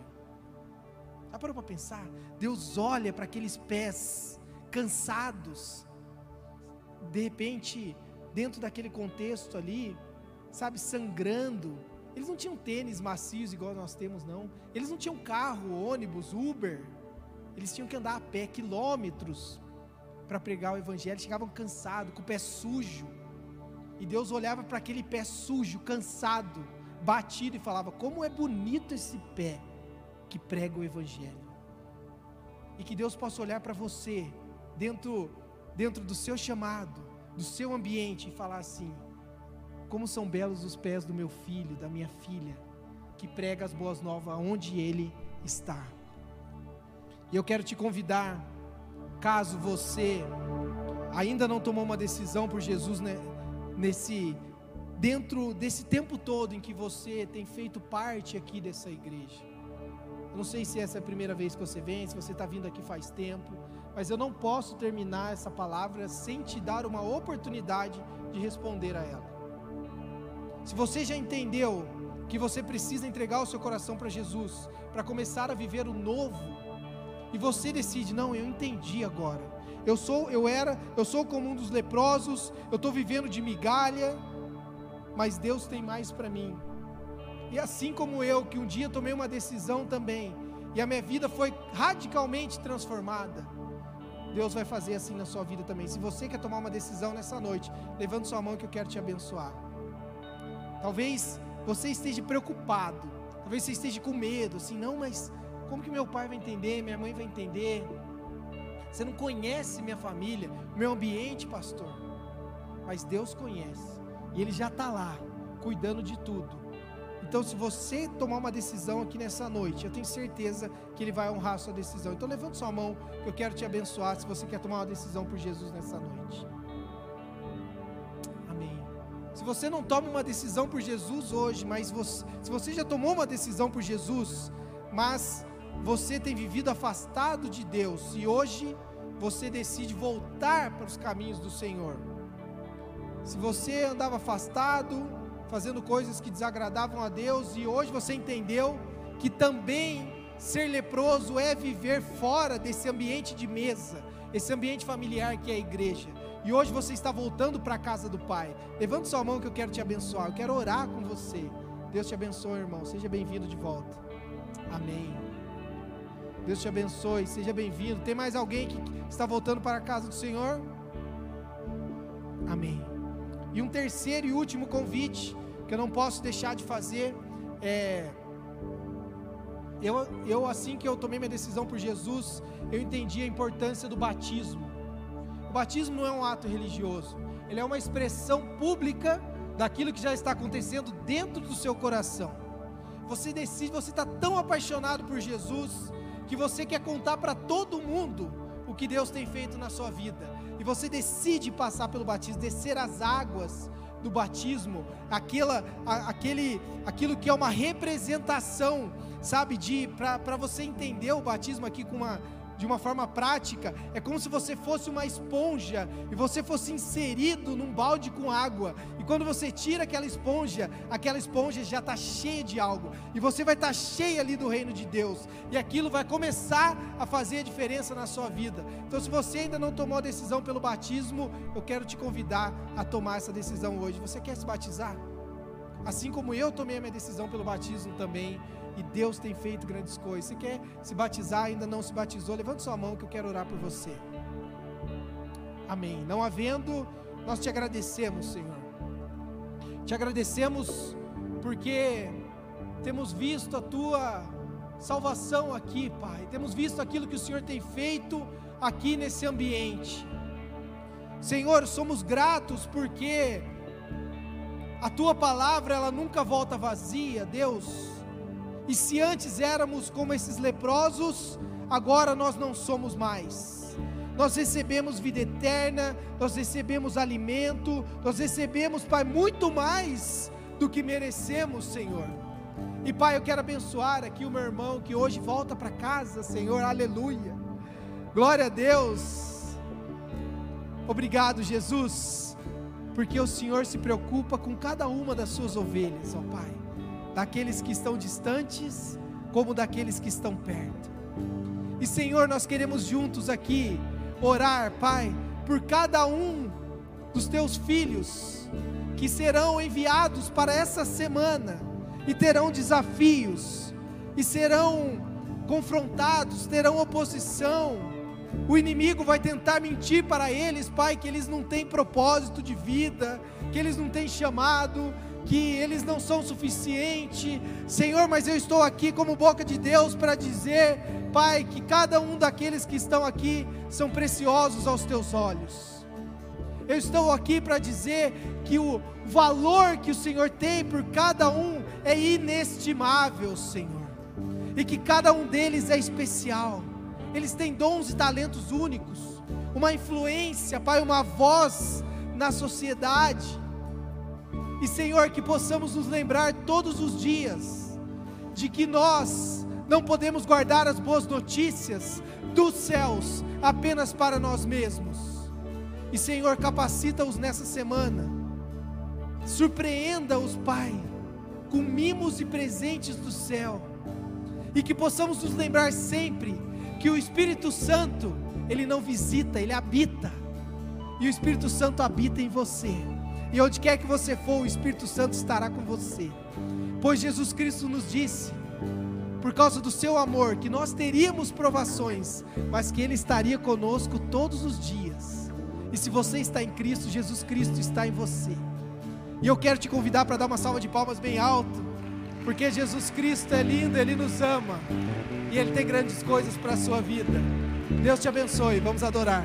Já parou para pensar? Deus olha para aqueles pés cansados, de repente, dentro daquele contexto ali, sabe, sangrando. Eles não tinham tênis macios igual nós temos, não. Eles não tinham carro, ônibus, Uber. Eles tinham que andar a pé quilômetros para pregar o Evangelho. Chegavam cansados, com o pé sujo e Deus olhava para aquele pé sujo, cansado, batido e falava: Como é bonito esse pé que prega o Evangelho. E que Deus possa olhar para você, dentro, dentro do seu chamado, do seu ambiente, e falar assim: Como são belos os pés do meu filho, da minha filha, que prega as boas novas onde ele está. E eu quero te convidar, caso você ainda não tomou uma decisão por Jesus, né? Nesse dentro desse tempo todo em que você tem feito parte aqui dessa igreja. Eu não sei se essa é a primeira vez que você vem, se você está vindo aqui faz tempo, mas eu não posso terminar essa palavra sem te dar uma oportunidade de responder a ela. Se você já entendeu que você precisa entregar o seu coração para Jesus, para começar a viver o novo, e você decide, não, eu entendi agora, eu sou, eu era, eu sou como um dos leprosos, eu estou vivendo de migalha, mas Deus tem mais para mim. E assim como eu, que um dia tomei uma decisão também, e a minha vida foi radicalmente transformada, Deus vai fazer assim na sua vida também. Se você quer tomar uma decisão nessa noite, levante sua mão que eu quero te abençoar. Talvez você esteja preocupado, talvez você esteja com medo, assim, não, mas como que meu pai vai entender, minha mãe vai entender? Você não conhece minha família, meu ambiente, pastor. Mas Deus conhece, e Ele já está lá, cuidando de tudo. Então, se você tomar uma decisão aqui nessa noite, eu tenho certeza que Ele vai honrar a sua decisão. Então, levante sua mão, que eu quero te abençoar. Se você quer tomar uma decisão por Jesus nessa noite. Amém. Se você não toma uma decisão por Jesus hoje, mas você, se você já tomou uma decisão por Jesus, mas você tem vivido afastado de Deus e hoje você decide voltar para os caminhos do Senhor. Se você andava afastado, fazendo coisas que desagradavam a Deus, e hoje você entendeu que também ser leproso é viver fora desse ambiente de mesa, esse ambiente familiar que é a igreja. E hoje você está voltando para a casa do Pai. Levante sua mão que eu quero te abençoar. Eu quero orar com você. Deus te abençoe, irmão. Seja bem-vindo de volta. Amém. Deus te abençoe. Seja bem-vindo. Tem mais alguém que está voltando para a casa do Senhor? Amém. E um terceiro e último convite que eu não posso deixar de fazer é eu, eu assim que eu tomei minha decisão por Jesus, eu entendi a importância do batismo. O batismo não é um ato religioso, ele é uma expressão pública daquilo que já está acontecendo dentro do seu coração. Você decide, você está tão apaixonado por Jesus que você quer contar para todo mundo o que Deus tem feito na sua vida. E você decide passar pelo batismo, descer as águas do batismo, aquela, aquele, aquilo que é uma representação, sabe, de para você entender o batismo aqui com uma de uma forma prática, é como se você fosse uma esponja e você fosse inserido num balde com água. E quando você tira aquela esponja, aquela esponja já está cheia de algo. E você vai estar tá cheia ali do reino de Deus. E aquilo vai começar a fazer a diferença na sua vida. Então, se você ainda não tomou a decisão pelo batismo, eu quero te convidar a tomar essa decisão hoje. Você quer se batizar? Assim como eu tomei a minha decisão pelo batismo também e Deus tem feito grandes coisas. Se quer se batizar, ainda não se batizou, levante sua mão que eu quero orar por você. Amém. Não havendo, nós te agradecemos, Senhor. Te agradecemos porque temos visto a tua salvação aqui, Pai. Temos visto aquilo que o Senhor tem feito aqui nesse ambiente. Senhor, somos gratos porque a tua palavra ela nunca volta vazia, Deus. E se antes éramos como esses leprosos, agora nós não somos mais. Nós recebemos vida eterna, nós recebemos alimento, nós recebemos, Pai, muito mais do que merecemos, Senhor. E Pai, eu quero abençoar aqui o meu irmão que hoje volta para casa, Senhor, aleluia. Glória a Deus. Obrigado, Jesus, porque o Senhor se preocupa com cada uma das suas ovelhas, ó Pai daqueles que estão distantes, como daqueles que estão perto. E Senhor, nós queremos juntos aqui orar, Pai, por cada um dos teus filhos que serão enviados para essa semana e terão desafios e serão confrontados, terão oposição. O inimigo vai tentar mentir para eles, Pai, que eles não têm propósito de vida, que eles não têm chamado, que eles não são suficientes, Senhor, mas eu estou aqui como boca de Deus para dizer, Pai, que cada um daqueles que estão aqui são preciosos aos teus olhos. Eu estou aqui para dizer que o valor que o Senhor tem por cada um é inestimável, Senhor, e que cada um deles é especial, eles têm dons e talentos únicos, uma influência, Pai, uma voz na sociedade e Senhor, que possamos nos lembrar todos os dias de que nós não podemos guardar as boas notícias dos céus apenas para nós mesmos. E Senhor, capacita-os nessa semana. Surpreenda-os, Pai, com mimos e presentes do céu. E que possamos nos lembrar sempre que o Espírito Santo ele não visita, ele habita. E o Espírito Santo habita em você. E onde quer que você for, o Espírito Santo estará com você. Pois Jesus Cristo nos disse, por causa do seu amor, que nós teríamos provações, mas que Ele estaria conosco todos os dias. E se você está em Cristo, Jesus Cristo está em você. E eu quero te convidar para dar uma salva de palmas bem alto, porque Jesus Cristo é lindo, Ele nos ama e Ele tem grandes coisas para a sua vida. Deus te abençoe, vamos adorar.